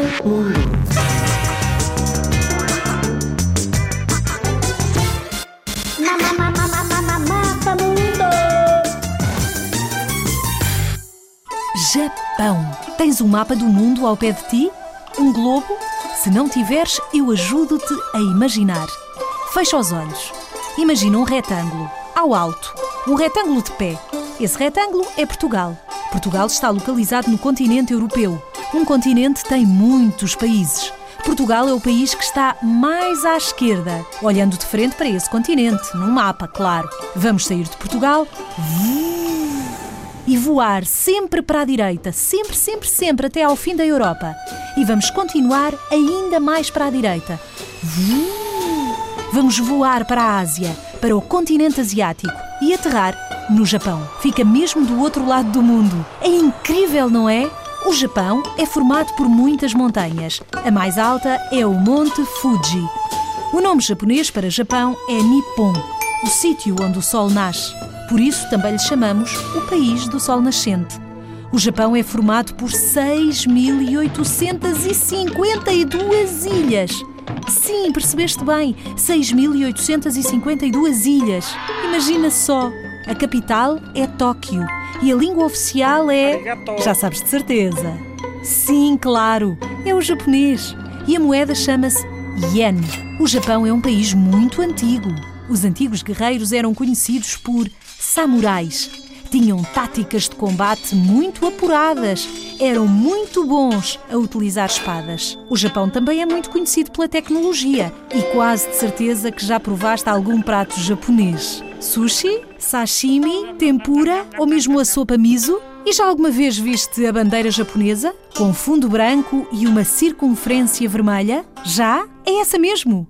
Mundo. Mundo. Japão. Tens um mapa do mundo ao pé de ti? Um globo? Se não tiveres, eu ajudo-te a imaginar. Fecha os olhos. Imagina um retângulo, ao alto. Um retângulo de pé. Esse retângulo é Portugal. Portugal está localizado no continente europeu. Um continente tem muitos países. Portugal é o país que está mais à esquerda, olhando de frente para esse continente, num mapa, claro. Vamos sair de Portugal e voar sempre para a direita, sempre, sempre, sempre até ao fim da Europa. E vamos continuar ainda mais para a direita. Vamos voar para a Ásia, para o continente asiático e aterrar no Japão. Fica mesmo do outro lado do mundo. É incrível, não é? O Japão é formado por muitas montanhas. A mais alta é o Monte Fuji. O nome japonês para Japão é Nippon, o sítio onde o sol nasce. Por isso também lhe chamamos o país do sol nascente. O Japão é formado por 6.852 ilhas. Sim, percebeste bem, 6.852 ilhas. Imagina só. A capital é Tóquio e a língua oficial é. Já sabes de certeza. Sim, claro, é o japonês. E a moeda chama-se Yen. O Japão é um país muito antigo. Os antigos guerreiros eram conhecidos por samurais. Tinham táticas de combate muito apuradas. Eram muito bons a utilizar espadas. O Japão também é muito conhecido pela tecnologia e quase de certeza que já provaste algum prato japonês. Sushi, sashimi, tempura ou mesmo a sopa miso? E já alguma vez viste a bandeira japonesa? Com fundo branco e uma circunferência vermelha? Já? É essa mesmo!